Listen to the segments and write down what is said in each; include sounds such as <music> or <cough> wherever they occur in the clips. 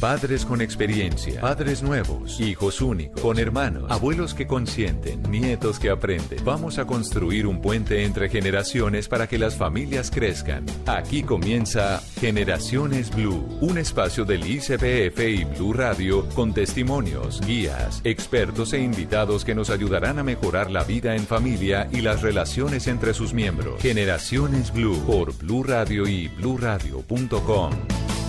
Padres con experiencia, padres nuevos, hijos únicos, con hermanos, abuelos que consienten, nietos que aprenden. Vamos a construir un puente entre generaciones para que las familias crezcan. Aquí comienza Generaciones Blue, un espacio del ICBF y Blue Radio con testimonios, guías, expertos e invitados que nos ayudarán a mejorar la vida en familia y las relaciones entre sus miembros. Generaciones Blue por Blue Radio y bluradio.com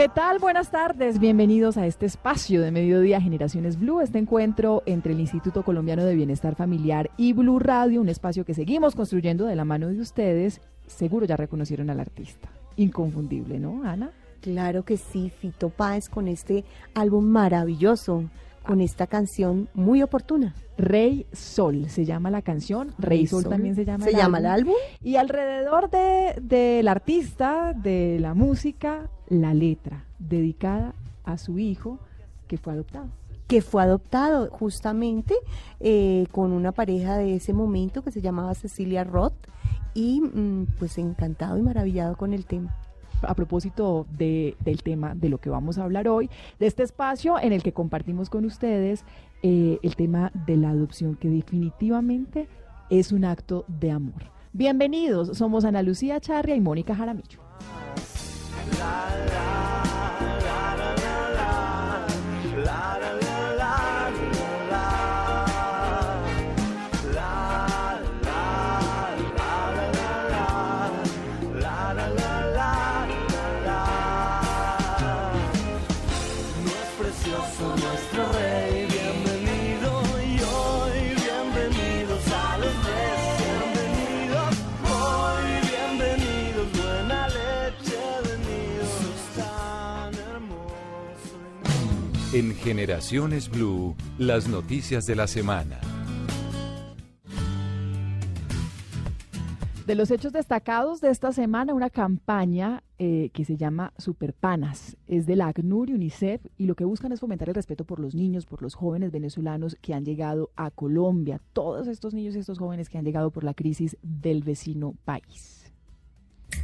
¿Qué tal? Buenas tardes. Bienvenidos a este espacio de Mediodía Generaciones Blue, este encuentro entre el Instituto Colombiano de Bienestar Familiar y Blue Radio, un espacio que seguimos construyendo de la mano de ustedes. Seguro ya reconocieron al artista. Inconfundible, ¿no, Ana? Claro que sí, Fito Páez con este álbum maravilloso, con esta canción muy oportuna. Rey Sol se llama la canción, Rey, Sol, también se llama ¿Se llama el álbum? Y alrededor del de, artista, de la música, la letra, dedicada a su hijo que fue adoptado que fue adoptado justamente eh, con una pareja de ese momento que se llamaba Cecilia Roth y mm, pues encantado y maravillado con el tema a propósito de, del tema de lo que vamos a hablar hoy, de este espacio en el que compartimos con ustedes eh, el tema de la adopción, que definitivamente es un acto de amor. Bienvenidos, somos Ana Lucía Charria y Mónica Jaramillo. En Generaciones Blue, las noticias de la semana. De los hechos destacados de esta semana, una campaña eh, que se llama Superpanas. Es de la ACNUR y UNICEF y lo que buscan es fomentar el respeto por los niños, por los jóvenes venezolanos que han llegado a Colombia. Todos estos niños y estos jóvenes que han llegado por la crisis del vecino país.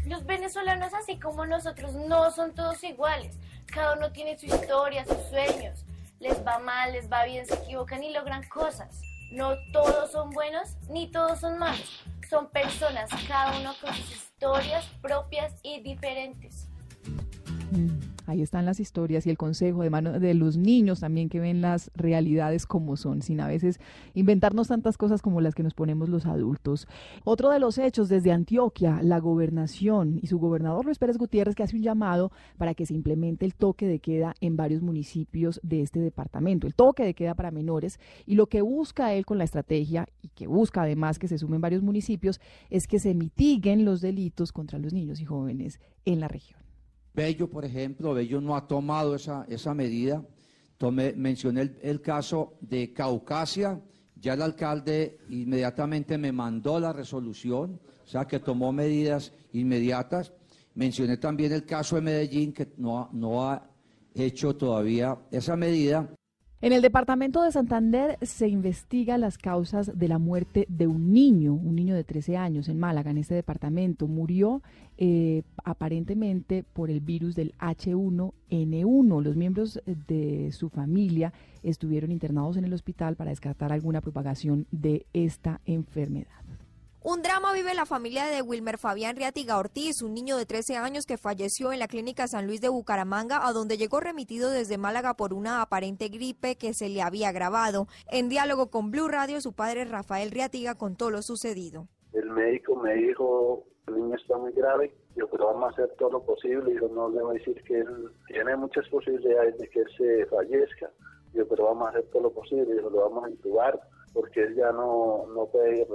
Los venezolanos, así como nosotros, no son todos iguales. Cada uno tiene su historia, sus sueños. Les va mal, les va bien, se equivocan y logran cosas. No todos son buenos ni todos son malos. Son personas, cada uno con sus historias propias y diferentes. Mm. Ahí están las historias y el consejo de mano de los niños también que ven las realidades como son, sin a veces inventarnos tantas cosas como las que nos ponemos los adultos. Otro de los hechos desde Antioquia, la gobernación y su gobernador Luis Pérez Gutiérrez que hace un llamado para que se implemente el toque de queda en varios municipios de este departamento, el toque de queda para menores y lo que busca él con la estrategia y que busca además que se sumen varios municipios es que se mitiguen los delitos contra los niños y jóvenes en la región. Bello, por ejemplo, Bello no ha tomado esa, esa medida. Tomé, mencioné el, caso de Caucasia, ya el alcalde inmediatamente me mandó la resolución, o sea que tomó medidas inmediatas. Mencioné también el caso de Medellín, que no, no ha hecho todavía esa medida. En el departamento de Santander se investiga las causas de la muerte de un niño, un niño de 13 años en Málaga, en este departamento. Murió eh, aparentemente por el virus del H1N1. Los miembros de su familia estuvieron internados en el hospital para descartar alguna propagación de esta enfermedad. Un drama vive la familia de Wilmer Fabián Riatiga Ortiz, un niño de 13 años que falleció en la clínica San Luis de Bucaramanga, a donde llegó remitido desde Málaga por una aparente gripe que se le había agravado. En diálogo con Blue Radio, su padre Rafael Riatiga contó lo sucedido. El médico me dijo, el niño está muy grave, yo pero vamos a hacer todo lo posible, yo no le voy a decir que él tiene muchas posibilidades de que él se fallezca, yo pero vamos a hacer todo lo posible, yo lo vamos a intubar, porque él ya no, no puede.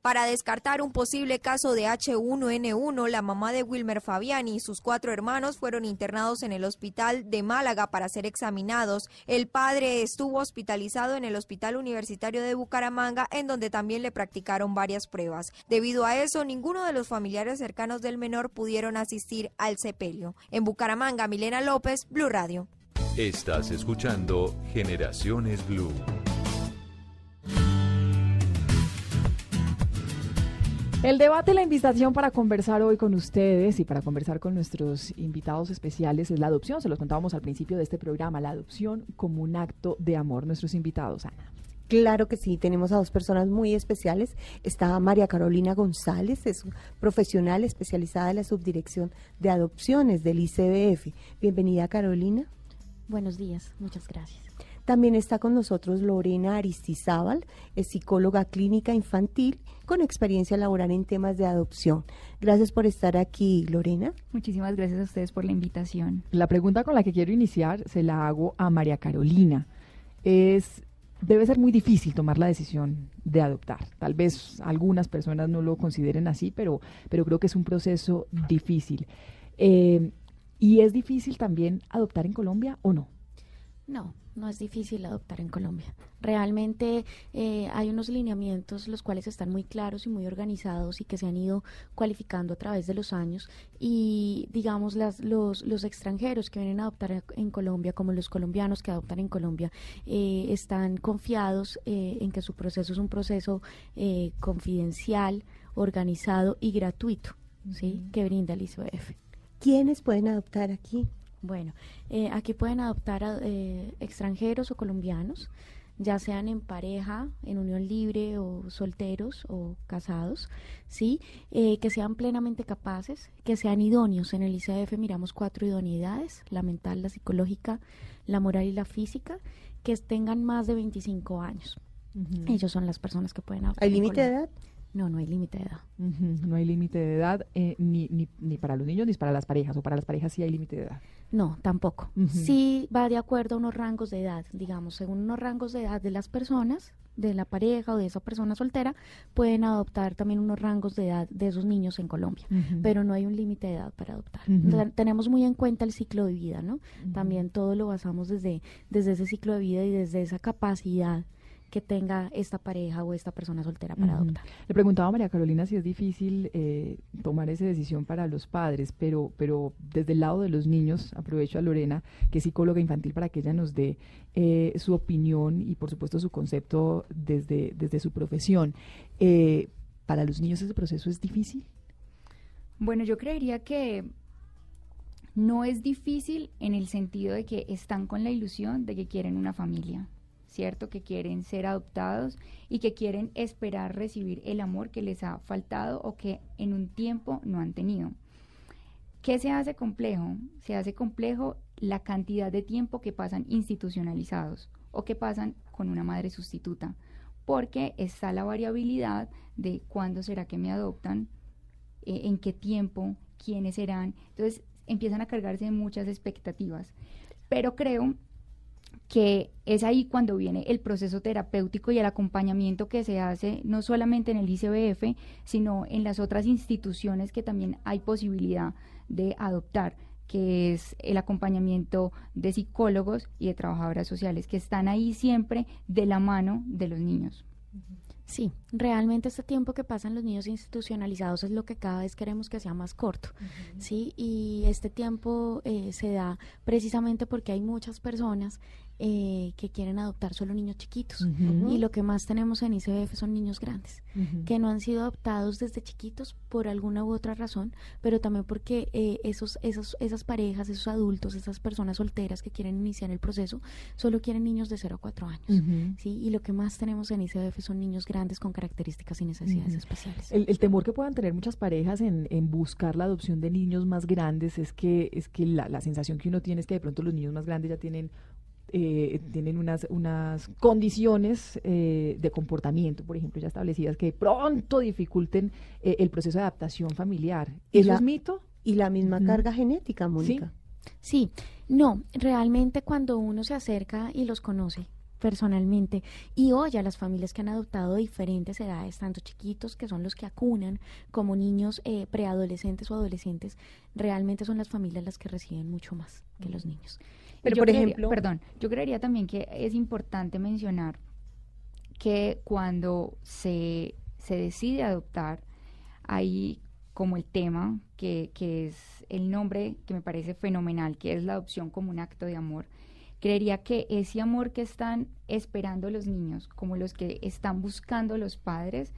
Para descartar un posible caso de H1N1, la mamá de Wilmer Fabiani y sus cuatro hermanos fueron internados en el hospital de Málaga para ser examinados. El padre estuvo hospitalizado en el Hospital Universitario de Bucaramanga, en donde también le practicaron varias pruebas. Debido a eso, ninguno de los familiares cercanos del menor pudieron asistir al sepelio. En Bucaramanga, Milena López, Blue Radio. Estás escuchando Generaciones Blue. El debate, la invitación para conversar hoy con ustedes y para conversar con nuestros invitados especiales es la adopción. Se los contábamos al principio de este programa, la adopción como un acto de amor. Nuestros invitados, Ana. Claro que sí, tenemos a dos personas muy especiales. Está María Carolina González, es profesional especializada en la subdirección de adopciones del ICBF. Bienvenida, Carolina. Buenos días, muchas gracias. También está con nosotros Lorena Aristizábal, es psicóloga clínica infantil con experiencia laboral en temas de adopción. Gracias por estar aquí, Lorena. Muchísimas gracias a ustedes por la invitación. La pregunta con la que quiero iniciar se la hago a María Carolina. Es debe ser muy difícil tomar la decisión de adoptar. Tal vez algunas personas no lo consideren así, pero, pero creo que es un proceso difícil. Eh, ¿Y es difícil también adoptar en Colombia o no? No, no es difícil adoptar en Colombia. Realmente eh, hay unos lineamientos los cuales están muy claros y muy organizados y que se han ido cualificando a través de los años y digamos las, los, los extranjeros que vienen a adoptar en Colombia como los colombianos que adoptan en Colombia eh, están confiados eh, en que su proceso es un proceso confidencial, organizado y gratuito, ¿sí? que brinda el ICBF. ¿Quiénes pueden adoptar aquí? Bueno, eh, aquí pueden adoptar a, eh, extranjeros o colombianos, ya sean en pareja, en unión libre o solteros o casados, ¿sí? Eh, que sean plenamente capaces, que sean idóneos. En el ICF miramos cuatro idoneidades, la mental, la psicológica, la moral y la física, que tengan más de 25 años. Ellos son las personas que pueden adoptar. ¿Hay límite de edad? No, no hay límite de edad. No hay límite de edad ni, ni, ni, para los niños ni para las parejas, o para las parejas sí hay límite de edad. No, tampoco. Sí va de acuerdo a unos rangos de edad, digamos, según unos rangos de edad de las personas, de la pareja o de esa persona soltera, pueden adoptar también unos rangos de edad de esos niños en Colombia, pero no hay un límite de edad para adoptar. tenemos muy en cuenta el ciclo de vida, ¿no? También todo lo basamos desde, desde ese ciclo de vida y desde esa capacidad que tenga esta pareja o esta persona soltera para adoptar. Le preguntaba a María Carolina si es difícil eh, tomar esa decisión para los padres, pero, pero desde el lado de los niños, aprovecho a Lorena, que es psicóloga infantil, para que ella nos dé eh, su opinión y por supuesto su concepto desde, desde su profesión. Eh, ¿Para los niños ese proceso es difícil? Bueno, yo creería que no es difícil en el sentido de que están con la ilusión de que quieren una familia ¿cierto? Que quieren ser adoptados y que quieren esperar recibir el amor que les ha faltado o que en un tiempo no han tenido. ¿Qué se hace complejo? Se hace complejo la cantidad de tiempo que pasan institucionalizados o que pasan con una madre sustituta, porque está la variabilidad de cuándo será que me adoptan, eh, en qué tiempo, quiénes serán. Entonces empiezan a cargarse de muchas expectativas. Pero creo que es ahí cuando viene el proceso terapéutico y el acompañamiento que se hace no solamente en el ICBF, sino en las otras instituciones que también hay posibilidad de adoptar que es el acompañamiento de psicólogos y de trabajadoras sociales, que están ahí siempre de la mano de los niños. Sí, realmente este tiempo que pasan los niños institucionalizados es lo que cada vez queremos que sea más corto, ¿sí? Y este tiempo eh, se da precisamente porque hay muchas personas eh, que quieren adoptar solo niños chiquitos. Y lo que más tenemos en ICBF son niños grandes, que no han sido adoptados desde chiquitos por alguna u otra razón, pero también porque eh, esos, esos, esas parejas, esos adultos, esas personas solteras que quieren iniciar el proceso, solo quieren niños de 0 a 4 años. ¿sí? Y lo que más tenemos en ICBF son niños grandes con características y necesidades especiales. El, temor que puedan tener muchas parejas en, en, buscar la adopción de niños más grandes es que, es que la, la sensación que uno tiene es que de pronto los niños más grandes ya tienen eh, tienen unas, unas condiciones eh, de comportamiento, por ejemplo, ya establecidas que pronto dificulten eh, el proceso de adaptación familiar. ¿Eso es mito? Y la misma carga genética, Mónica. ¿Sí? sí, no, realmente cuando uno se acerca y los conoce, personalmente y oye a las familias que han adoptado diferentes edades, tanto chiquitos que son los que acunan como niños preadolescentes o adolescentes, realmente son las familias las que reciben mucho más que los niños. Pero, por ejemplo, perdón, yo creería también que es importante mencionar que cuando se, se decide adoptar, hay como el tema, que, que es el nombre que me parece fenomenal, que es la adopción como un acto de amor. Creería que ese amor que están esperando los niños, como los que están buscando los padres,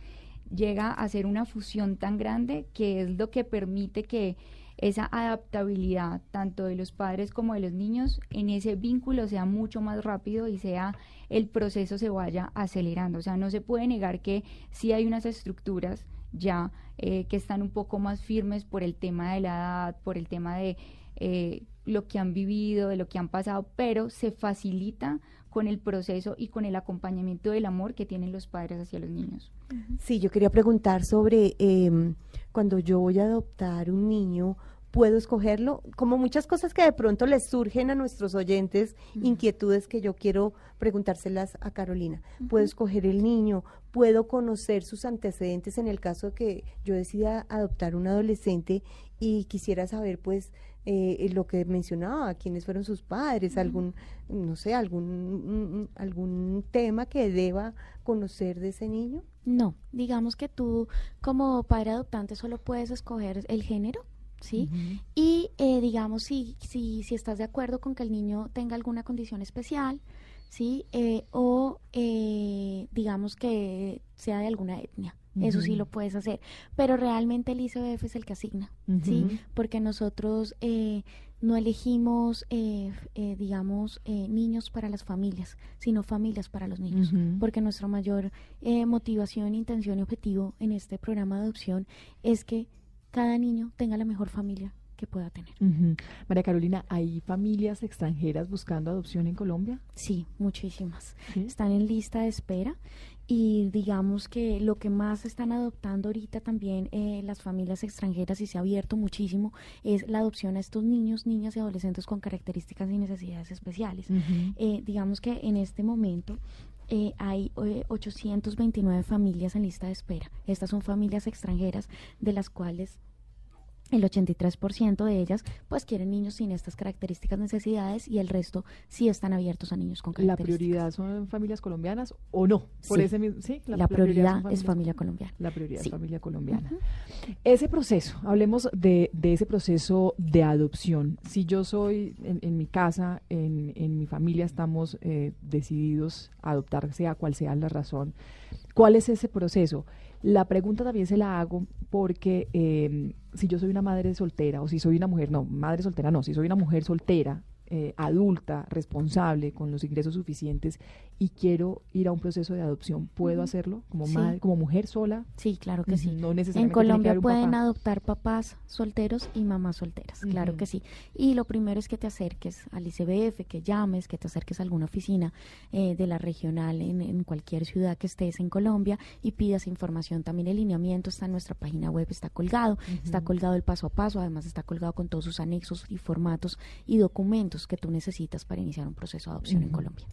llega a ser una fusión tan grande que es lo que permite que esa adaptabilidad tanto de los padres como de los niños en ese vínculo sea mucho más rápido y sea el proceso se vaya acelerando. O sea, no se puede negar que sí hay unas estructuras ya eh, que están un poco más firmes por el tema de la edad, por el tema de eh, lo que han vivido, de lo que han pasado, pero se facilita con el proceso y con el acompañamiento del amor que tienen los padres hacia los niños. Sí, yo quería preguntar sobre eh, cuando yo voy a adoptar un niño, puedo escogerlo, como muchas cosas que de pronto les surgen a nuestros oyentes, inquietudes que yo quiero preguntárselas a Carolina. Puedo escoger el niño, puedo conocer sus antecedentes en el caso de que yo decida adoptar un adolescente y quisiera saber pues eh, lo que mencionaba, quiénes fueron sus padres, algún, no sé, algún, algún tema que deba conocer de ese niño. No, digamos que tú como padre adoptante solo puedes escoger el género ¿sí? Y eh, digamos, si, si, si estás de acuerdo con que el niño tenga alguna condición especial, ¿sí? Eh, o eh, digamos que sea de alguna etnia. Eso sí lo puedes hacer, pero realmente el ICBF es el que asigna, ¿sí? Porque nosotros no elegimos, digamos, niños para las familias, sino familias para los niños, porque nuestra mayor motivación, intención y objetivo en este programa de adopción es que cada niño tenga la mejor familia que pueda tener. María Carolina, ¿hay familias extranjeras buscando adopción en Colombia? Sí, muchísimas. Están en lista de espera y digamos que lo que más están adoptando ahorita también eh, las familias extranjeras y se ha abierto muchísimo es la adopción a estos niños, niñas y adolescentes con características y necesidades especiales. Eh, digamos que en este momento eh, hay 829 familias en lista de espera. Estas son familias extranjeras de las cuales el 83% de ellas pues quieren niños sin estas características necesidades y el resto sí están abiertos a niños con características. ¿La prioridad son familias colombianas o no? Por sí. Ese ¿sí? La, prioridad, es familia colombiana. La prioridad es familia colombiana. Ese proceso, hablemos de, de, ese proceso de adopción. Si yo soy en, mi casa, en, en, mi familia estamos eh, decididos a adoptar, sea cual sea la razón, ¿cuál es ese proceso? La pregunta también se la hago porque eh, si yo soy una madre soltera o si soy una mujer, no, madre soltera no, si soy una mujer soltera eh, adulta, responsable, con los ingresos suficientes y quiero ir a un proceso de adopción, ¿puedo hacerlo como madre, como mujer sola? Sí, claro que sí. en Colombia pueden adoptar papás solteros y mamás solteras, claro que sí. Y lo primero es que te acerques al ICBF, que llames, que te acerques a alguna oficina eh, de la regional en, en, cualquier ciudad que estés en Colombia y pidas información. También el lineamiento está en nuestra página web, está colgado, está colgado el paso a paso, además está colgado con todos sus anexos y formatos y documentos que tú necesitas para iniciar un proceso de adopción en Colombia.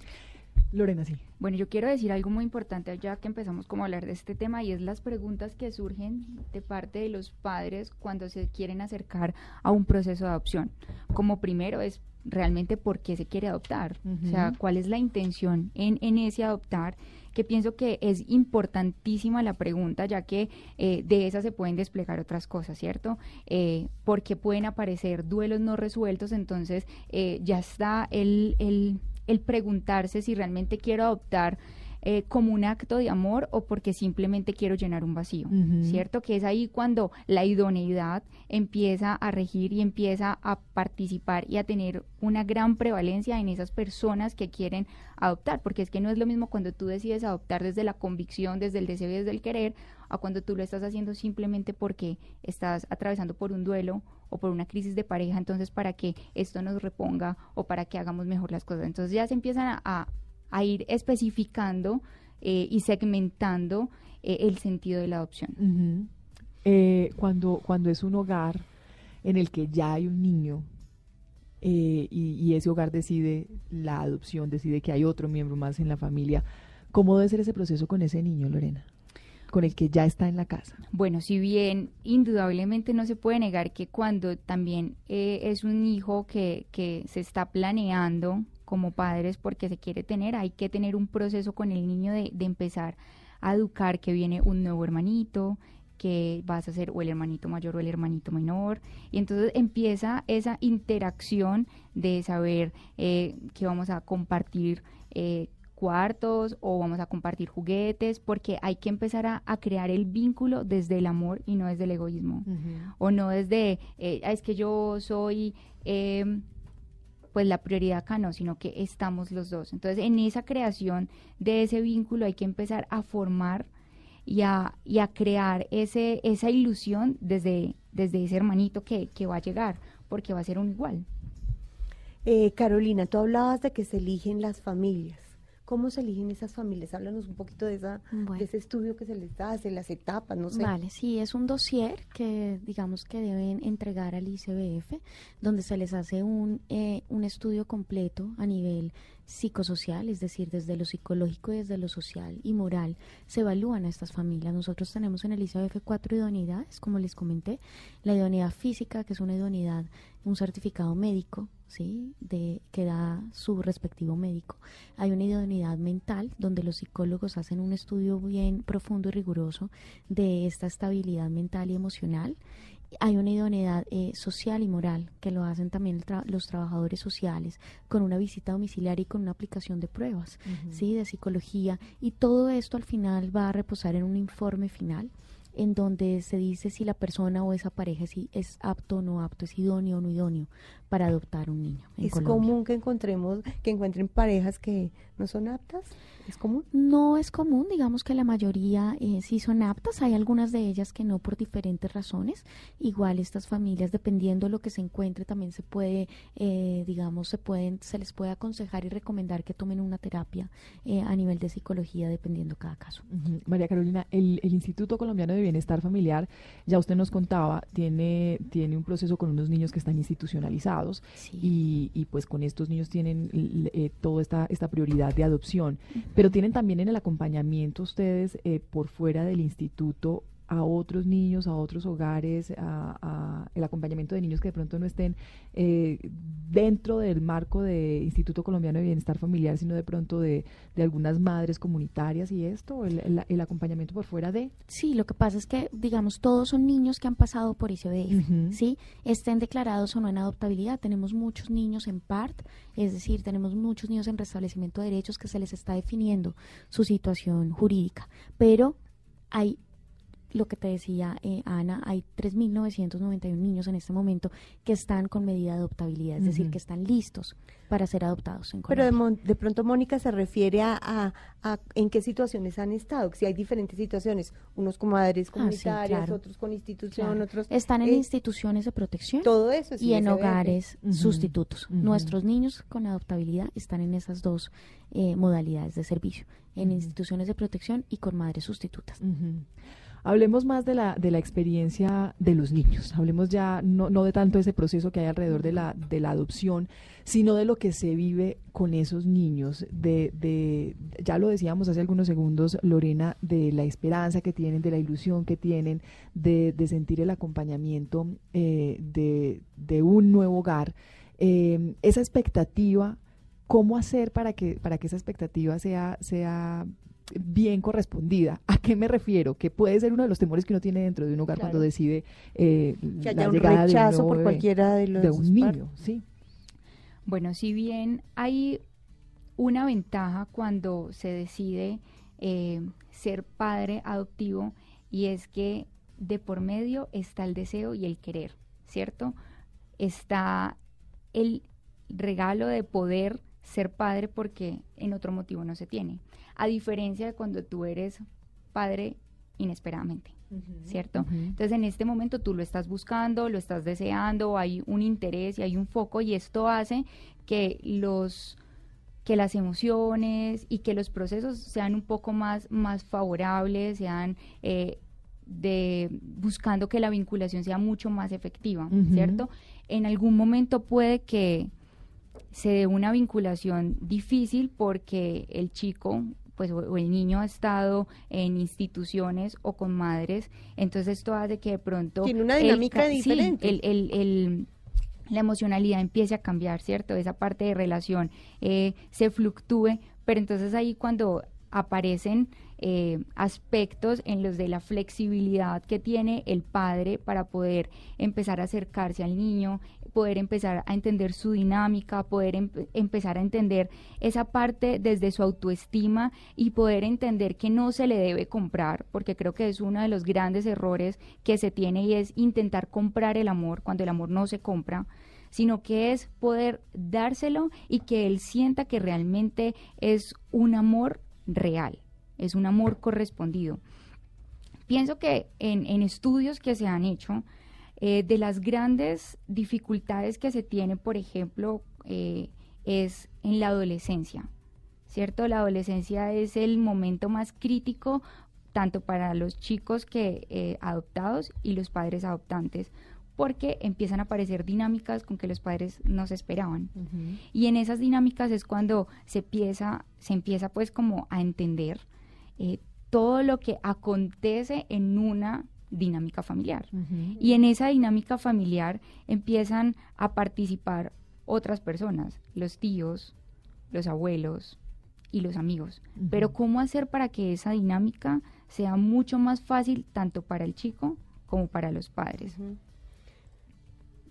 Lorena, sí. Bueno, yo quiero decir algo muy importante ya que empezamos como a hablar de este tema y es las preguntas que surgen de parte de los padres cuando se quieren acercar a un proceso de adopción. Como primero es realmente por qué se quiere adoptar, o sea, cuál es la intención en, en ese adoptar que pienso que es importantísima la pregunta, ya que eh, de esa se pueden desplegar otras cosas, ¿cierto? Eh, porque pueden aparecer duelos no resueltos, entonces eh, ya está el, el el preguntarse si realmente quiero adoptar eh, como un acto de amor o porque simplemente quiero llenar un vacío, ¿cierto? Que es ahí cuando la idoneidad empieza a regir y empieza a participar y a tener una gran prevalencia en esas personas que quieren adoptar, porque es que no es lo mismo cuando tú decides adoptar desde la convicción, desde el deseo y desde el querer, a cuando tú lo estás haciendo simplemente porque estás atravesando por un duelo o por una crisis de pareja, entonces para que esto nos reponga o para que hagamos mejor las cosas. Entonces ya se empiezan a, a ir especificando eh, y segmentando eh, el sentido de la adopción. Eh, cuando, cuando es un hogar en el que ya hay un niño y, y, ese hogar decide la adopción, decide que hay otro miembro más en la familia, ¿cómo debe ser ese proceso con ese niño, Lorena? con el que ya está en la casa. Bueno, si bien indudablemente no se puede negar que cuando también es un hijo que, que se está planeando como padres porque se quiere tener, hay que tener un proceso con el niño de, empezar a educar que viene un nuevo hermanito, que vas a ser o el hermanito mayor o el hermanito menor. Y entonces empieza esa interacción de saber eh, que vamos a compartir eh, cuartos o vamos a compartir juguetes, porque hay que empezar a, crear el vínculo desde el amor y no desde el egoísmo. O no desde, eh, es que yo soy em, pues la prioridad acá no, sino que estamos los dos. Entonces, en esa creación de ese vínculo hay que empezar a formar y a, y a crear ese, esa ilusión desde, desde ese hermanito que, que va a llegar, porque va a ser un igual. Eh, Carolina, tú hablabas de que se eligen las familias. ¿Cómo se eligen esas familias? Háblanos un poquito de, esa, de ese estudio que se les hace, las etapas, no sé. Vale, sí, es un dossier que digamos que deben entregar al ICBF, donde se les hace un, eh, un estudio completo a nivel psicosocial, es decir, desde lo psicológico y desde lo social y moral, se evalúan a estas familias. Nosotros tenemos en el ICBF cuatro idoneidades, como les comenté, la idoneidad física, que es una idoneidad, un certificado médico, ¿sí? De, que da su respectivo médico. Hay una idoneidad mental, donde los psicólogos hacen un estudio bien profundo y riguroso de esta estabilidad mental y emocional hay una idoneidad eh, social y moral que lo hacen también los trabajadores sociales con una visita domiciliaria y con una aplicación de pruebas, ¿sí? De psicología y todo esto al final va a reposar en un informe final en donde se dice si la persona o esa pareja si es apto o no apto, es idóneo o no idóneo para adoptar un niño. ¿Es común que encontremos, que encuentren parejas que no son aptas? ¿Es común? No es común, digamos que la mayoría eh, sí son aptas, hay algunas de ellas que no por diferentes razones. Igual estas familias, dependiendo de lo que se encuentre, también se puede, eh, digamos, se pueden, se les puede aconsejar y recomendar que tomen una terapia eh, a nivel de psicología, dependiendo cada caso. María Carolina, el, el Instituto Colombiano de Bienestar Familiar, ya usted nos contaba, tiene, tiene un proceso con unos niños que están institucionalizados y, pues con estos niños tienen eh, toda esta, esta prioridad de adopción, pero tienen también en el acompañamiento ustedes eh, por fuera del instituto a otros niños, a otros hogares, a, el acompañamiento de niños que de pronto no estén eh, dentro del marco de Instituto Colombiano de Bienestar Familiar, sino de pronto de, de algunas madres comunitarias y esto, el, el, acompañamiento por fuera de... Sí, lo que pasa es que, digamos, todos son niños que han pasado por ICBF, ¿sí? Estén declarados o no en adoptabilidad. Tenemos muchos niños en PART, es decir, tenemos muchos niños en restablecimiento de derechos que se les está definiendo su situación jurídica, pero hay lo que te decía eh, Ana, hay 3.991 niños en este momento que están con medida de adoptabilidad, es decir, que están listos para ser adoptados en Colombia. Pero de, pronto Mónica se refiere a, en qué situaciones han estado, si hay diferentes situaciones, unos con madres ah, comunitarias, otros con institución, otros... Están en instituciones de protección todo eso y en hogares sustitutos. Nuestros niños con adoptabilidad están en esas dos eh, modalidades de servicio, en instituciones de protección y con madres sustitutas. Hablemos más de la, de la experiencia de los niños, hablemos ya no, no de tanto ese proceso que hay alrededor de la, de la adopción, sino de lo que se vive con esos niños, de, de, ya lo decíamos hace algunos segundos, Lorena, de la esperanza que tienen, de la ilusión que tienen, de, de sentir el acompañamiento eh, de, de, un nuevo hogar, eh, esa expectativa cómo hacer para que para que esa expectativa sea sea bien correspondida. ¿A qué me refiero? Que puede ser uno de los temores que uno tiene dentro de un hogar cuando decide eh, que haya la un rechazo por cualquiera de los de un niño, sí. Bueno, si bien hay una ventaja cuando se decide eh, ser padre adoptivo y es que de por medio está el deseo y el querer, ¿cierto? Está el regalo de poder ser padre porque en otro motivo no se tiene, a diferencia de cuando tú eres padre inesperadamente, ¿cierto? Entonces en este momento tú lo estás buscando, lo estás deseando, hay un interés y hay un foco y esto hace que los que las emociones y que los procesos sean un poco más, más favorables, sean eh, de buscando que la vinculación sea mucho más efectiva, ¿cierto? En algún momento puede que se dé una vinculación difícil porque el chico pues o, el niño ha estado en instituciones o con madres, entonces esto hace que de pronto tiene una dinámica diferente. el, el la emocionalidad empiece a cambiar, ¿cierto? Esa parte de relación eh, se fluctúe, pero entonces ahí cuando aparecen eh, aspectos en los de la flexibilidad que tiene el padre para poder empezar a acercarse al niño, poder empezar a entender su dinámica, poder empezar a entender esa parte desde su autoestima y poder entender que no se le debe comprar, porque creo que es uno de los grandes errores que se tiene y es intentar comprar el amor cuando el amor no se compra sino que es poder dárselo y que él sienta que realmente es un amor real, es un amor correspondido. Pienso que en, en estudios que se han hecho, eh, de las grandes dificultades que se tiene, por ejemplo, eh, es en la adolescencia, ¿cierto? La adolescencia es el momento más crítico tanto para los chicos que eh, adoptados y los padres adoptantes, porque empiezan a aparecer dinámicas con que los padres no se esperaban. Y en esas dinámicas es cuando se empieza, se empieza pues como a entender todo lo que acontece en una dinámica familiar. Y en esa dinámica familiar empiezan a participar otras personas, los tíos, los abuelos y los amigos. Pero ¿cómo hacer para que esa dinámica sea mucho más fácil tanto para el chico como para los padres?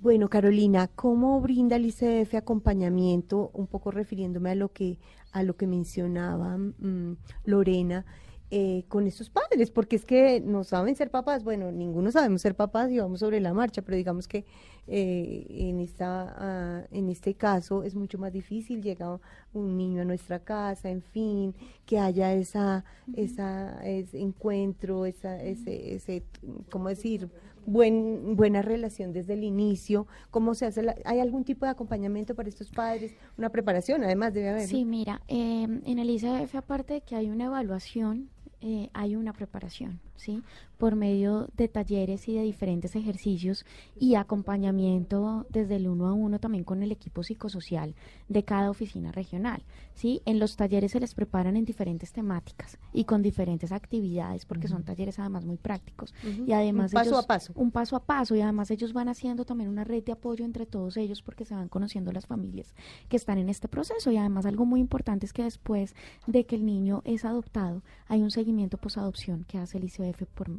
Bueno, Carolina, ¿cómo brinda el ICF acompañamiento? Un poco refiriéndome a lo que a lo que mencionaba mm, Lorena eh, con estos padres, porque es que no saben ser papás, bueno, ninguno sabemos ser papás y vamos sobre la marcha, pero digamos que eh, en, esta, ah, en este caso es mucho más difícil, llega un niño a nuestra casa, en fin, que haya esa, esa ese encuentro, esa, ese, ese, ¿cómo decir? Buen, buena relación desde el inicio, cómo se hace, ¿hay algún tipo de acompañamiento para estos padres? Una preparación, además debe haber. Sí, mira, eh, en el ICF aparte de que hay una evaluación, eh, hay una preparación, ¿sí? Por medio de talleres y de diferentes ejercicios y acompañamiento desde el uno a uno también con el equipo psicosocial de cada oficina regional, ¿sí? En los talleres se les preparan en diferentes temáticas y con diferentes actividades porque son talleres además muy prácticos y además un paso a paso. Un paso a paso y además ellos van haciendo también una red de apoyo entre todos ellos porque se van conociendo las familias que están en este proceso y además algo muy importante es que después de que el niño es adoptado hay un seguimiento posadopción que hace el Por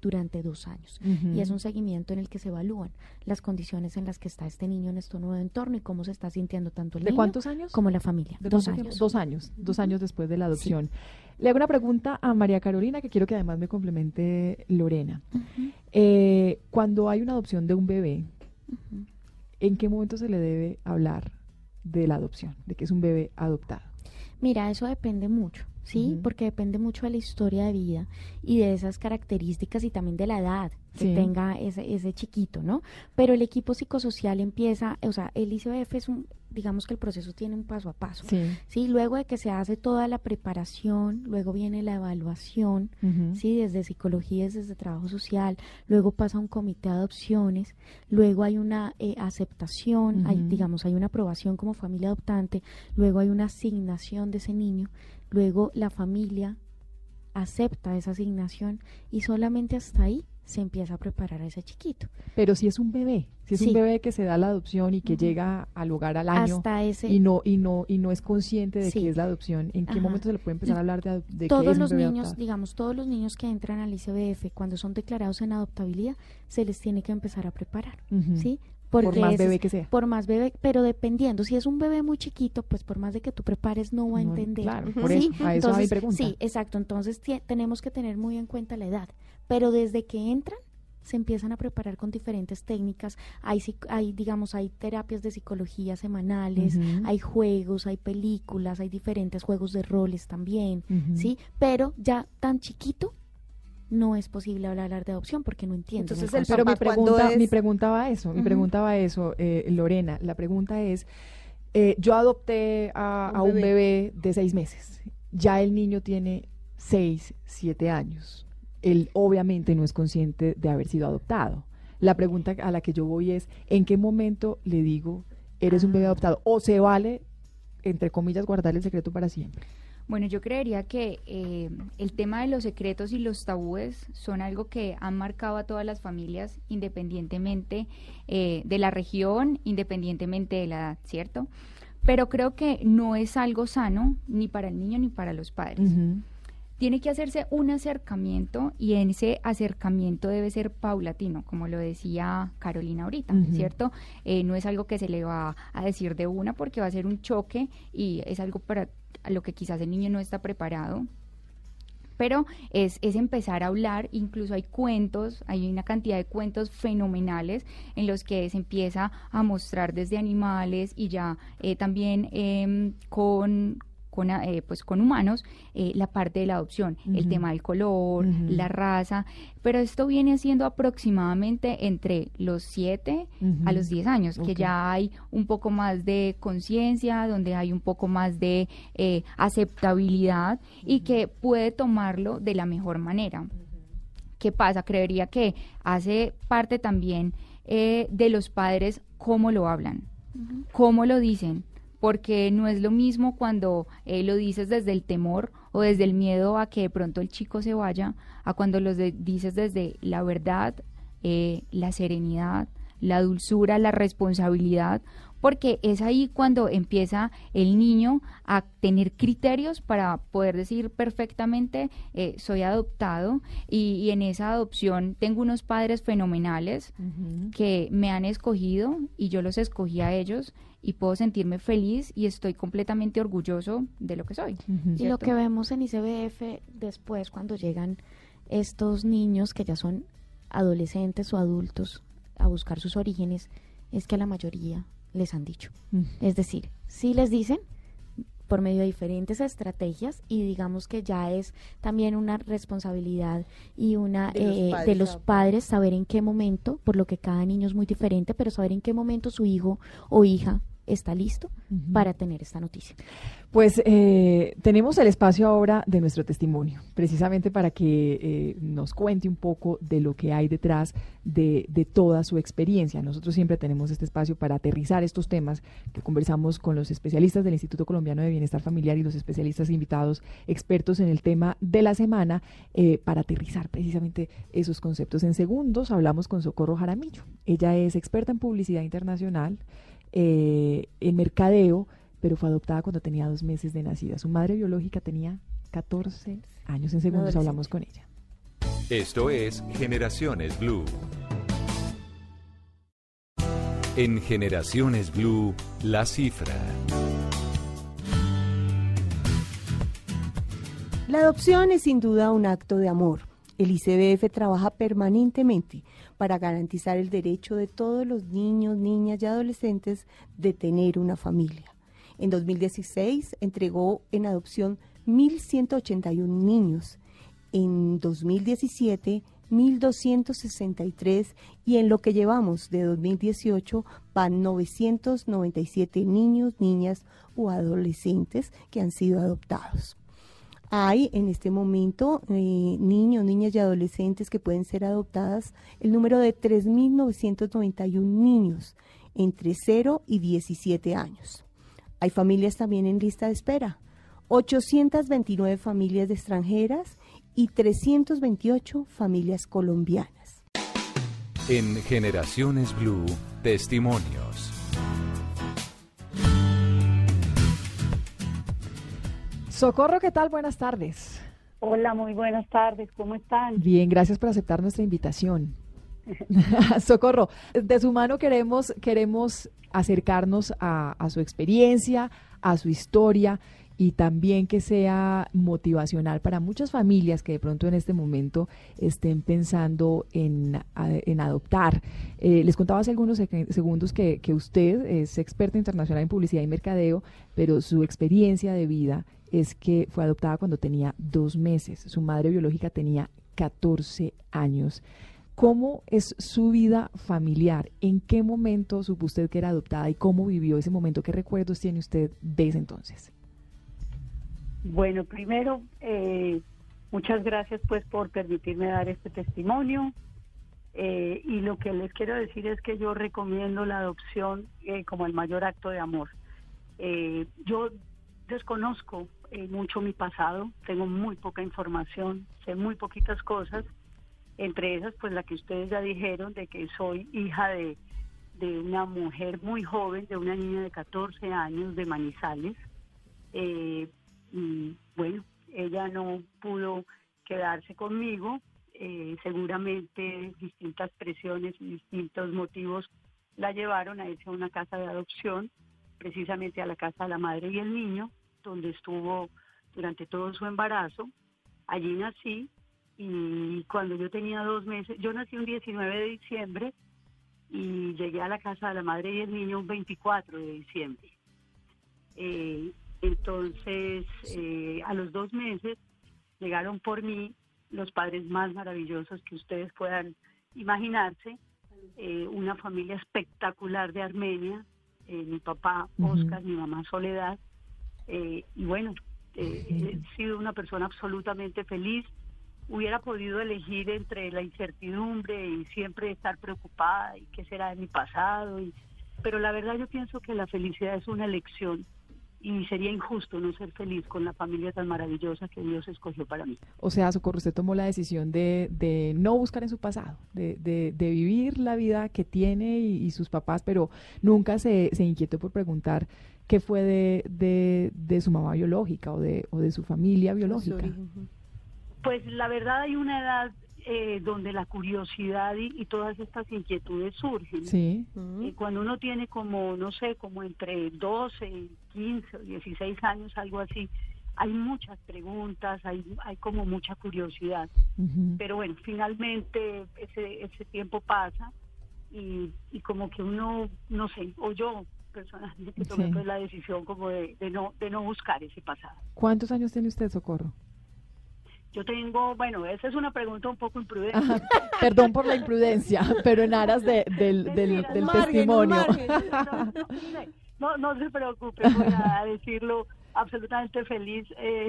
durante dos años. Y es un seguimiento en el que se evalúan las condiciones en las que está este niño en este nuevo entorno y cómo se está sintiendo tanto el ¿De niño cuántos años? como la familia. ¿De dos años. Dos años, dos años después de la adopción. Le hago una pregunta a María Carolina que quiero que además me complemente Lorena. Eh, cuando hay una adopción de un bebé, ¿en qué momento se le debe hablar de la adopción, de que es un bebé adoptado? Mira, eso depende mucho. ¿Sí? Porque depende mucho de la historia de vida y de esas características y también de la edad que tenga ese, ese chiquito, ¿no? Pero el equipo psicosocial empieza, o sea, el ICF es un, digamos que el proceso tiene un paso a paso, sí. Luego de que se hace toda la preparación, luego viene la evaluación, sí, desde psicología, desde trabajo social, luego pasa un comité de adopciones, luego hay una eh, aceptación, hay, digamos, hay una aprobación como familia adoptante, luego hay una asignación de ese niño, luego la familia acepta esa asignación y solamente hasta ahí se empieza a preparar a ese chiquito. Pero si es un bebé, si es un bebé que se da la adopción y que llega al hogar al año y no y no y no es consciente de que es la adopción, ¿en qué momento se le puede empezar a hablar de, de todos que es los un bebé niños, digamos, todos los niños que entran al ICBF cuando son declarados en adoptabilidad se les tiene que empezar a preparar, ¿sí? Por más bebé que sea. Por más bebé, pero dependiendo, si es un bebé muy chiquito, pues por más de que tú prepares no va a entender. claro, por eso, a eso mi pregunta. Sí, exacto, entonces tenemos que tener muy en cuenta la edad, pero desde que entran se empiezan a preparar con diferentes técnicas. Hay, hay digamos, hay terapias de psicología semanales, hay juegos, hay películas, hay diferentes juegos de roles también, ¿sí? Pero ya tan chiquito no es posible hablar de adopción porque no entiendo. Entonces, pero mi pregunta, mi pregunta va a eso, mi pregunta va a eso, eh, Lorena. La pregunta es, eh, yo adopté a un, bebé. de seis meses. Ya el niño tiene seis, siete años. Él obviamente no es consciente de haber sido adoptado. La pregunta a la que yo voy es, ¿en qué momento le digo, eres un bebé ah. adoptado? ¿O se vale, entre comillas, guardar el secreto para siempre? Bueno, yo creería que eh, el tema de los secretos y los tabúes son algo que han marcado a todas las familias independientemente eh, de la región, independientemente de la edad, ¿cierto? Pero creo que no es algo sano ni para el niño ni para los padres. Tiene que hacerse un acercamiento y en ese acercamiento debe ser paulatino, como lo decía Carolina ahorita, ¿cierto? Eh, no es algo que se le va a decir de una porque va a ser un choque y es algo para a lo que quizás el niño no está preparado. Pero es, es empezar a hablar, incluso hay cuentos, hay una cantidad de cuentos fenomenales en los que se empieza a mostrar desde animales y ya eh, también em, con, con, eh, pues con humanos eh, la parte de la adopción, el tema del color, la raza, pero esto viene siendo aproximadamente entre los 7 a los 10 años, que ya hay un poco más de conciencia, donde hay un poco más de eh, aceptabilidad y que puede tomarlo de la mejor manera. ¿Qué pasa? Creería que hace parte también de los padres cómo lo hablan, cómo lo dicen, porque no es lo mismo cuando eh, lo dices desde el temor o desde el miedo a que de pronto el chico se vaya, a cuando lo dices desde la verdad, eh, la serenidad, la dulzura, la responsabilidad, porque es ahí cuando empieza el niño a tener criterios para poder decir perfectamente eh, soy adoptado y, en esa adopción tengo unos padres fenomenales que me han escogido y yo los escogí a ellos y puedo sentirme feliz y estoy completamente orgulloso de lo que soy. Y lo que vemos en ICBF después cuando llegan estos niños que ya son adolescentes o adultos a buscar sus orígenes es que a la mayoría les han dicho. Es decir, si les dicen por medio de diferentes estrategias y digamos que ya es también una responsabilidad y una de los, eh, padres, de los padres saber en qué momento, por lo que cada niño es muy diferente, pero saber en qué momento su hijo o hija está listo para tener esta noticia. Pues eh, tenemos el espacio ahora de nuestro testimonio, precisamente para que eh, nos cuente un poco de lo que hay detrás de, toda su experiencia. Nosotros siempre tenemos este espacio para aterrizar estos temas que conversamos con los especialistas del Instituto Colombiano de Bienestar Familiar y los especialistas invitados expertos en el tema de la semana eh, para aterrizar precisamente esos conceptos. En segundos hablamos con Socorro Jaramillo. Ella es experta en publicidad internacional eh, en mercadeo, pero fue adoptada cuando tenía dos meses de nacida. Su madre biológica tenía 14 años. En segundos hablamos con ella. Esto es Generaciones Blue. En Generaciones Blue, la cifra. La adopción es sin duda un acto de amor. El ICBF trabaja permanentemente para garantizar el derecho de todos los niños, niñas y adolescentes de tener una familia. En 2016 entregó en adopción 1.181 niños. En 2017 1.263 y en lo que llevamos de 2018 van 997 niños, niñas o adolescentes que han sido adoptados. Hay en este momento eh, niños, niñas y adolescentes que pueden ser adoptadas, el número de 3.991 niños entre 0 y 17 años. Hay familias también en lista de espera, 829 familias extranjeras y 328 familias colombianas. En Generaciones Blue, testimonios. Socorro, ¿qué tal? Buenas tardes. Hola, muy buenas tardes. ¿Cómo están? Bien, gracias por aceptar nuestra invitación. <laughs> Socorro, de su mano queremos, queremos acercarnos a, a su experiencia, a su historia y también que sea motivacional para muchas familias que de pronto en este momento estén pensando en, en adoptar. Eh, les contaba hace algunos segundos que, que usted es experta internacional en publicidad y mercadeo, pero su experiencia de vida es que fue adoptada cuando tenía dos meses. Su madre biológica tenía 14 años. ¿Cómo es su vida familiar? ¿En qué momento supo usted que era adoptada y cómo vivió ese momento? ¿Qué recuerdos tiene usted de ese entonces? Bueno, primero, eh, muchas gracias pues por permitirme dar este testimonio. Eh, y lo que les quiero decir es que yo recomiendo la adopción eh, como el mayor acto de amor. yo desconozco mucho mi pasado, tengo muy poca información, sé muy poquitas cosas, entre esas pues la que ustedes ya dijeron de que soy hija de, de una mujer muy joven, de una niña de 14 años de Manizales. Eh, y bueno, ella no pudo quedarse conmigo, eh, seguramente distintas presiones y distintos motivos la llevaron a irse a una casa de adopción, precisamente a la casa de la madre y el niño, donde estuvo durante todo su embarazo. Allí nací y cuando yo tenía dos meses, yo nací un 19 de diciembre y llegué a la casa de la madre y el niño un 24 de diciembre. Eh, entonces, eh, a los dos meses llegaron por mí los padres más maravillosos que ustedes puedan imaginarse, eh, una familia espectacular de Armenia, eh, mi papá Oscar, mi mamá Soledad, y bueno, he sido una persona absolutamente feliz. Hubiera podido elegir entre la incertidumbre y siempre estar preocupada y qué será de mi pasado, y, pero la verdad yo pienso que la felicidad es una elección y sería injusto no ser feliz con la familia tan maravillosa que Dios escogió para mí. O sea, Socorro, usted tomó la decisión de, de no buscar en su pasado, de, de, de vivir la vida que tiene y, sus papás, pero nunca se, se, inquietó por preguntar qué fue de, de, su mamá biológica o de, o de su familia biológica. Pues la verdad hay una edad eh, donde la curiosidad y, todas estas inquietudes surgen. Sí. Eh, cuando uno tiene como, no sé, como entre 12, 15 o 16 años, algo así, hay muchas preguntas, hay, hay como mucha curiosidad. Pero bueno, finalmente ese, ese tiempo pasa y, y como que uno, no sé, o yo personalmente tomé pues la decisión como de, de, no, de no buscar ese pasado. ¿Cuántos años tiene usted, Socorro? Yo tengo, bueno, esa es una pregunta un poco imprudente. Perdón por la imprudencia, <laughs> pero en aras de, del, del, testimonio. <laughs> No, no, se preocupe, voy a <laughs> decirlo absolutamente feliz. Eh,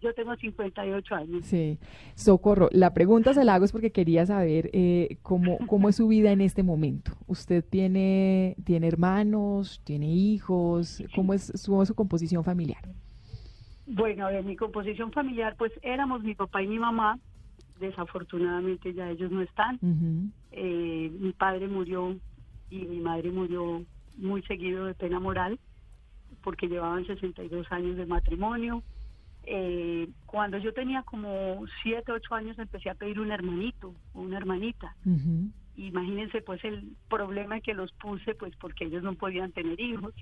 yo tengo 58 años. Sí. Socorro, la pregunta se la hago es porque quería saber eh, cómo, cómo es su vida en este momento. ¿Usted tiene, tiene hermanos, tiene hijos? ¿Cómo es su, su composición familiar? Bueno, de mi composición familiar, pues éramos mi papá y mi mamá. Desafortunadamente ya ellos no están. Eh, mi padre murió y mi madre murió muy seguido de pena moral porque llevaban 62 años de matrimonio. Eh, cuando yo tenía como 7, 8 años empecé a pedir un hermanito o una hermanita. Imagínense pues el problema que los puse pues porque ellos no podían tener hijos.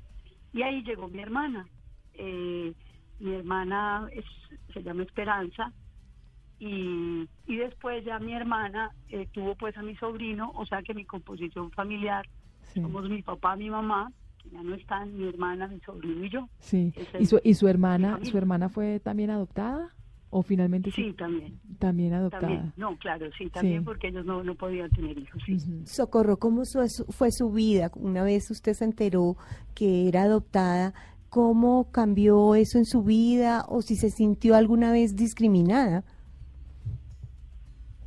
Y ahí llegó mi hermana. Eh, mi hermana es, se llama Esperanza y, y después ya mi hermana eh, tuvo pues a mi sobrino, o sea que mi composición familiar somos mi papá, mi mamá, que ya no están, mi hermana, mi sobrino y yo. Sí. ¿Y su, y su hermana, su hermana fue también adoptada? ¿O finalmente sí? también. También adoptada. No, claro, sí, también porque ellos no, no podían tener hijos. Socorro, ¿cómo fue su vida? Una vez usted se enteró que era adoptada, cómo cambió eso en su vida o si se sintió alguna vez discriminada.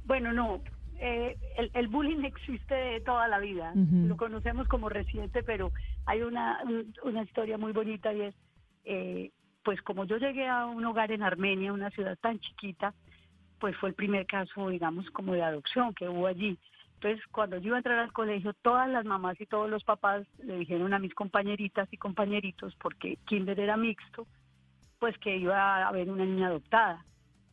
Bueno, no, eh, el, bullying existe toda la vida. Lo conocemos como reciente, pero hay una, una historia muy bonita y es, eh, pues como yo llegué a un hogar en Armenia, una ciudad tan chiquita, pues fue el primer caso, digamos, como de adopción que hubo allí. Entonces, cuando yo iba a entrar al colegio, todas las mamás y todos los papás le dijeron a mis compañeritas y compañeritos, porque kinder era mixto, pues que iba a haber una niña adoptada.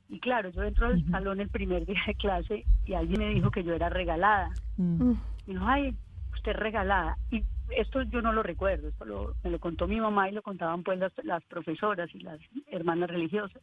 Y claro, yo entro al salón el primer día de clase y alguien me dijo que yo era regalada. Mm. Y dijo, ay, usted es regalada. Y esto yo no lo recuerdo, esto lo- me lo contó mi mamá y lo contaban pues las, las profesoras y las hermanas religiosas.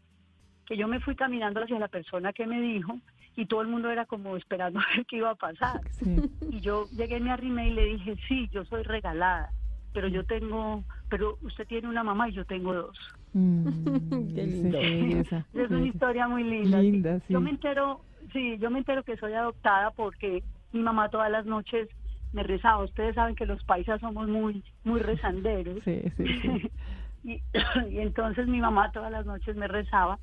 Que yo me fui caminando hacia la persona que me dijo y todo el mundo era como esperando <laughs> a ver qué iba a pasar. Sí. Y yo llegué, me arrimé y le dije, sí, yo soy regalada, pero yo tengo, pero usted tiene una mamá y yo tengo dos. Mm, Qué lindo. <laughs> Es una historia muy linda. sí. Linda, sí. Yo me entero, sí, yo me entero que soy adoptada porque mi mamá todas las noches me rezaba. Ustedes saben que los paisas somos muy, muy rezanderos. Sí, sí, sí. <laughs> y, <coughs> y entonces mi mamá todas las noches me rezaba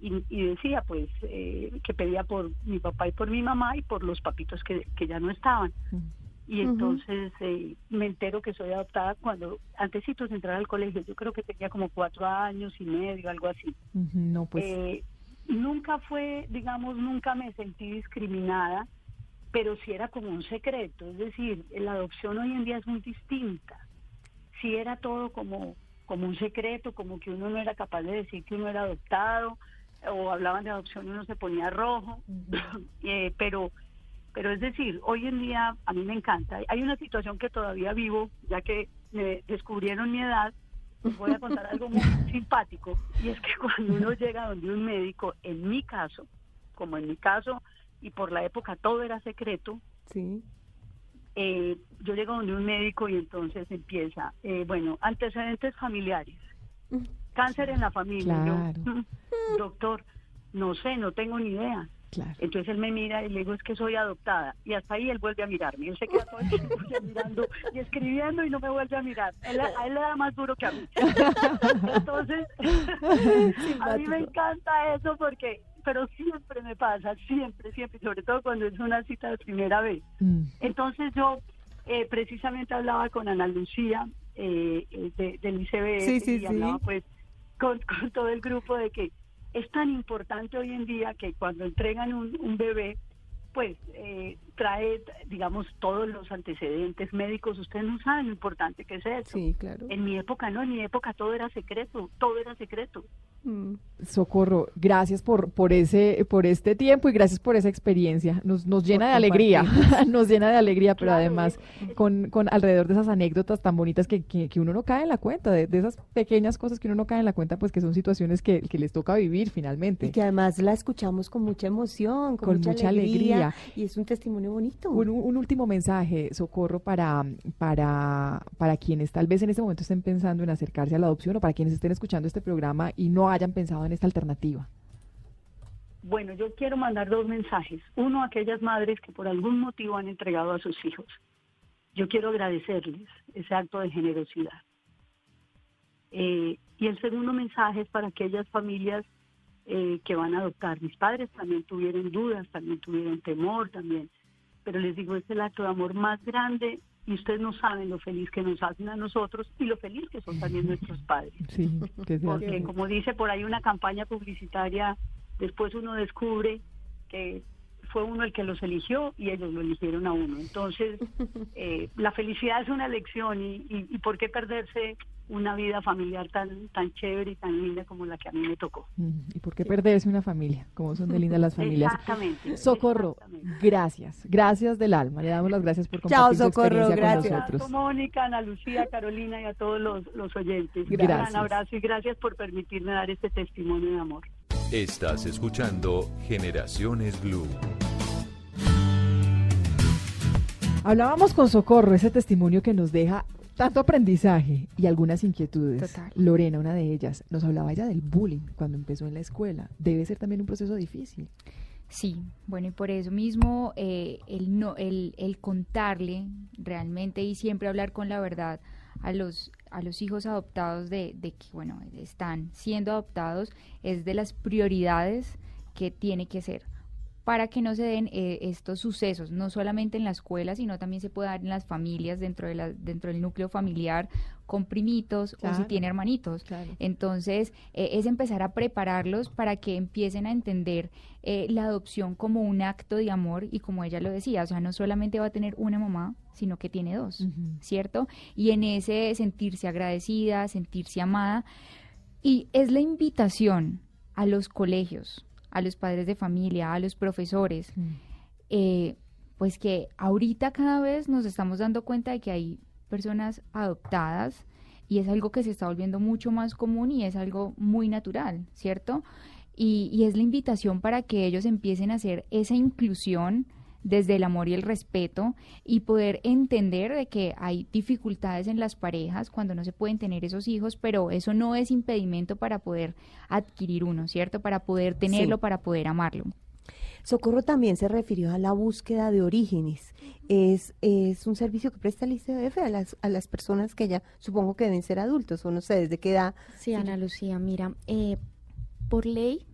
y, y decía pues eh, que pedía por mi papá y por mi mamá y por los papitos que, que ya no estaban. Y entonces eh, me entero que soy adoptada cuando, antesitos de entrar al colegio, yo creo que tenía como cuatro años y medio, algo así. No, pues. Eh, nunca fue, digamos, nunca me sentí discriminada, pero sí era como un secreto. Es decir, la adopción hoy en día es muy distinta. Sí era todo como, como un secreto, como que uno no era capaz de decir que uno era adoptado, o hablaban de adopción y uno se ponía rojo. <laughs> Eh, pero, pero es decir, hoy en día a mí me encanta. Hay una situación que todavía vivo, ya que me descubrieron mi edad, les voy a contar algo muy <laughs> simpático y es que cuando uno llega donde un médico, en mi caso, como en mi caso y por la época todo era secreto, Sí. eh, yo llego donde un médico y entonces empieza, eh, bueno, antecedentes familiares, cáncer en la familia. Yo, Claro. "Mm, <laughs> doctor, no sé, no tengo ni idea. Claro. Entonces él me mira y le digo, es que soy adoptada. Y hasta ahí él vuelve a mirarme. Él se queda todo el tiempo <laughs> mirando y escribiendo y no me vuelve a mirar. Él, a él le da más duro que a mí. <laughs> Entonces, a mí me encanta eso porque, pero siempre me pasa, siempre, siempre, sobre todo cuando es una cita de primera vez. Mm. Entonces yo eh, precisamente hablaba con Ana Lucía eh, eh, de- del ICBF Sí, sí, y sí. hablaba pues con, <laughs> con todo el grupo de que es tan importante hoy en día que cuando entregan un, un bebé, pues eh, trae, digamos, todos los antecedentes médicos. Ustedes no saben lo importante que es eso. Sí, claro. En mi época no, en mi época todo era secreto, todo era secreto. Mm. Socorro, gracias por, por ese, por este tiempo y gracias por esa experiencia. Nos, nos llena Por de alegría, <laughs> nos llena de alegría, pero Claro, además con, con alrededor de esas anécdotas tan bonitas que, que, que uno no cae en la cuenta, de, de esas pequeñas cosas que uno no cae en la cuenta, pues que son situaciones que, que les toca vivir finalmente. Y que además la escuchamos con mucha emoción, con, Con mucha, mucha alegría, alegría. Y es un testimonio bonito. Un, un último mensaje, Socorro, para, para, para quienes tal vez en este momento estén pensando en acercarse a la adopción o para quienes estén escuchando este programa y no hayan pensado en esta alternativa. Bueno, yo quiero mandar dos mensajes. Uno a aquellas madres que por algún motivo han entregado a sus hijos. Yo quiero agradecerles ese acto de generosidad. Eh, y el segundo mensaje es para aquellas familias eh, que van a adoptar. Mis padres también tuvieron dudas, también tuvieron temor, también. Pero les digo, es el acto de amor más grande y ustedes no saben lo feliz que nos hacen a nosotros y lo feliz que son también nuestros padres. Sí, que Porque como dice por ahí una campaña publicitaria, después uno descubre que fue uno el que los eligió y ellos lo eligieron a uno. Entonces, <laughs> eh, la felicidad es una elección y, y, y por qué perderse una vida familiar tan tan chévere y tan linda como la que a mí me tocó. ¿Y por qué perderse una familia? Como son de lindas las <laughs> familias. Exactamente. Socorro, exactamente. gracias, gracias del alma. Le damos las gracias por Chao, compartir su Socorro, experiencia gracias. con nosotros. Mónica, Ana Lucía, Carolina y a todos los, los oyentes. Un Gracias. gran abrazo y gracias por permitirme dar este testimonio de amor. Estás escuchando Generaciones Blue. Hablábamos con Socorro, ese testimonio que nos deja tanto aprendizaje y algunas inquietudes. Total. Lorena, una de ellas, nos hablaba ella del bullying cuando empezó en la escuela. Debe ser también un proceso difícil. Sí, bueno, y por eso mismo eh, el, no, el, el contarle realmente y siempre hablar con la verdad a los, a los hijos adoptados de, de que, bueno, están siendo adoptados es de las prioridades que tiene que ser para que no se den eh, estos sucesos, no solamente en la escuela, sino también se puede dar en las familias, dentro, de la, dentro del núcleo familiar, con primitos o si tiene hermanitos. Entonces, eh, es empezar a prepararlos para que empiecen a entender eh, la adopción como un acto de amor y como ella lo decía, o sea, no solamente va a tener una mamá, sino que tiene dos, ¿cierto? Y en ese sentirse agradecida, sentirse amada. Y es la invitación a los colegios, a los padres de familia, a los profesores, Mm. eh, pues que ahorita cada vez nos estamos dando cuenta de que hay personas adoptadas y es algo que se está volviendo mucho más común y es algo muy natural, ¿cierto? Y, y es la invitación para que ellos empiecen a hacer esa inclusión desde el amor y el respeto y poder entender de que hay dificultades en las parejas cuando no se pueden tener esos hijos, pero eso no es impedimento para poder adquirir uno, ¿cierto? Para poder tenerlo, Sí. para poder amarlo. Socorro también se refirió a la búsqueda de orígenes. Es, es un servicio que presta el ICBF a las, a las personas que ya supongo que deben ser adultos o no sé, desde qué edad. Sí, Ana Lucía, mira, eh, por ley,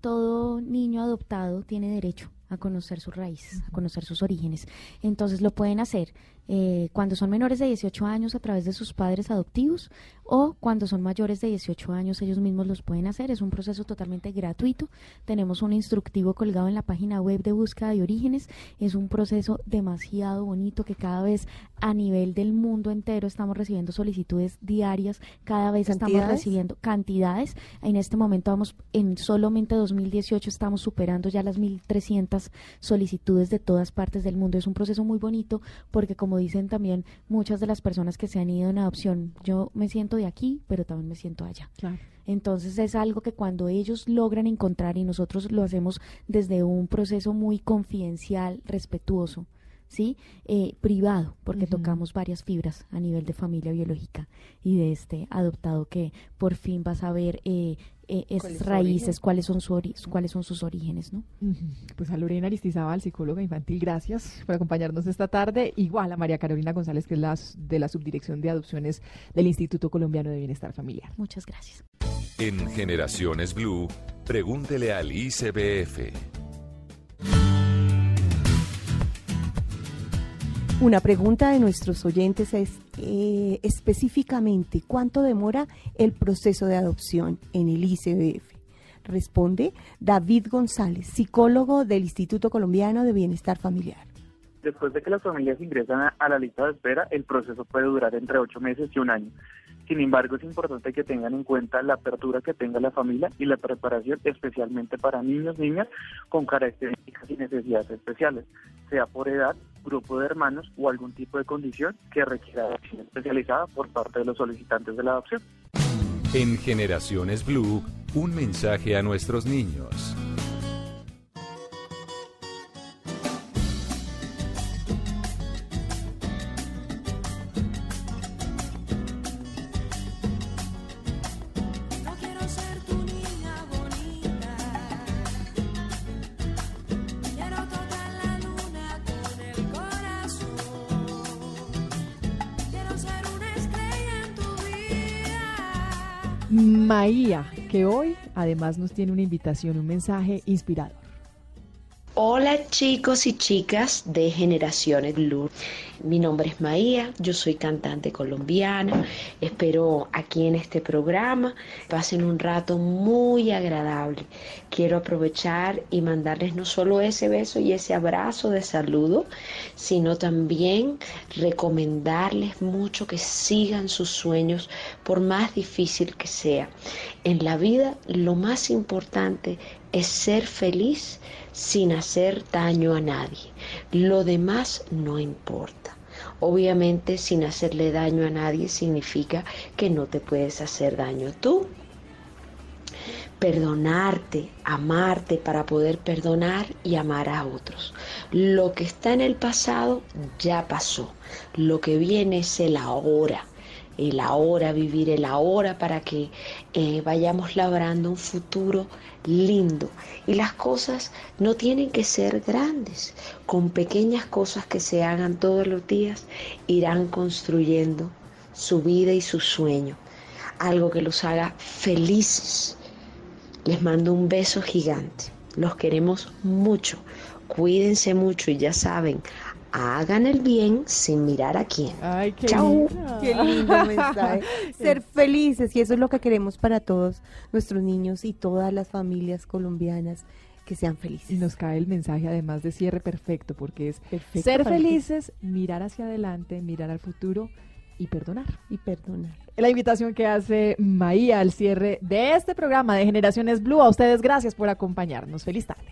todo niño adoptado tiene derecho a conocer sus raíces, a conocer sus orígenes. Entonces lo pueden hacer eh, cuando son menores de 18 años a través de sus padres adoptivos o cuando son mayores de 18 años ellos mismos los pueden hacer. Es un proceso totalmente gratuito. Tenemos un instructivo colgado en la página web de búsqueda de orígenes. Es un proceso demasiado bonito que cada vez a nivel del mundo entero estamos recibiendo solicitudes diarias. Cada vez estamos recibiendo cantidades. En este momento vamos en solamente 2018 estamos superando ya las 1300 solicitudes de todas partes del mundo. Es un proceso muy bonito porque como dicen también muchas de las personas que se han ido en adopción, yo me siento de aquí, pero también me siento allá. Claro. Entonces es algo que cuando ellos logran encontrar y nosotros lo hacemos desde un proceso muy confidencial, respetuoso, ¿sí? Eh, privado, porque tocamos varias fibras a nivel de familia biológica y de este adoptado que por fin va a saber eh, eh, ¿Cuál esas raíces, cuáles son, su cuáles son sus orígenes, ¿no? Pues a Lorena Aristizábal, psicóloga infantil, gracias por acompañarnos esta tarde. Igual a María Carolina González, que es la, de la Subdirección de Adopciones del Instituto Colombiano de Bienestar Familiar. Muchas gracias. En Generaciones Blue, pregúntele al ICBF. Una pregunta de nuestros oyentes es eh, específicamente cuánto demora el proceso de adopción en el ICBF. Responde David González, psicólogo del Instituto Colombiano de Bienestar Familiar. Después de que las familias ingresan a, la lista de espera, el proceso puede durar entre ocho meses y un año. Sin embargo, es importante que tengan en cuenta la apertura que tenga la familia y la preparación especialmente para niños, niñas con características y necesidades especiales, sea por edad, grupo de hermanos o algún tipo de condición que requiera atención especializada por parte de los solicitantes de la adopción. En Generaciones Blue, un mensaje a nuestros niños. Maía, que hoy además nos tiene una invitación, un mensaje inspirador. Hola chicos y chicas de Generaciones Blue. Mi nombre es Maía, yo soy cantante colombiana. Espero aquí en este programa pasen un rato muy agradable. Quiero aprovechar y mandarles no solo ese beso y ese abrazo de saludo, sino también recomendarles mucho que sigan sus sueños por más difícil que sea. En la vida lo más importante es ser feliz sin hacer daño a nadie. Lo demás no importa. Obviamente sin hacerle daño a nadie significa que no te puedes hacer daño tú. Perdonarte, amarte para poder perdonar y amar a otros. Lo que está en el pasado ya pasó. Lo que viene es el ahora el ahora, vivir el ahora para que eh, vayamos labrando un futuro lindo. Y las cosas no tienen que ser grandes, con pequeñas cosas que se hagan todos los días irán construyendo su vida y su sueño, algo que los haga felices. Les mando un beso gigante, los queremos mucho, cuídense mucho y ya saben, hagan el bien sin mirar a quién. Ay, qué Chao. linda. Qué lindo mensaje. <laughs> Ser felices y eso es lo que queremos para todos nuestros niños y todas las familias colombianas que sean felices. Y nos cae el mensaje además de cierre perfecto, porque es Perfecto ser felices, mirar hacia adelante, mirar al futuro y perdonar. Y perdonar. La invitación que hace Maía al cierre de este programa de Generaciones Blue. A ustedes gracias por acompañarnos. Feliz tarde.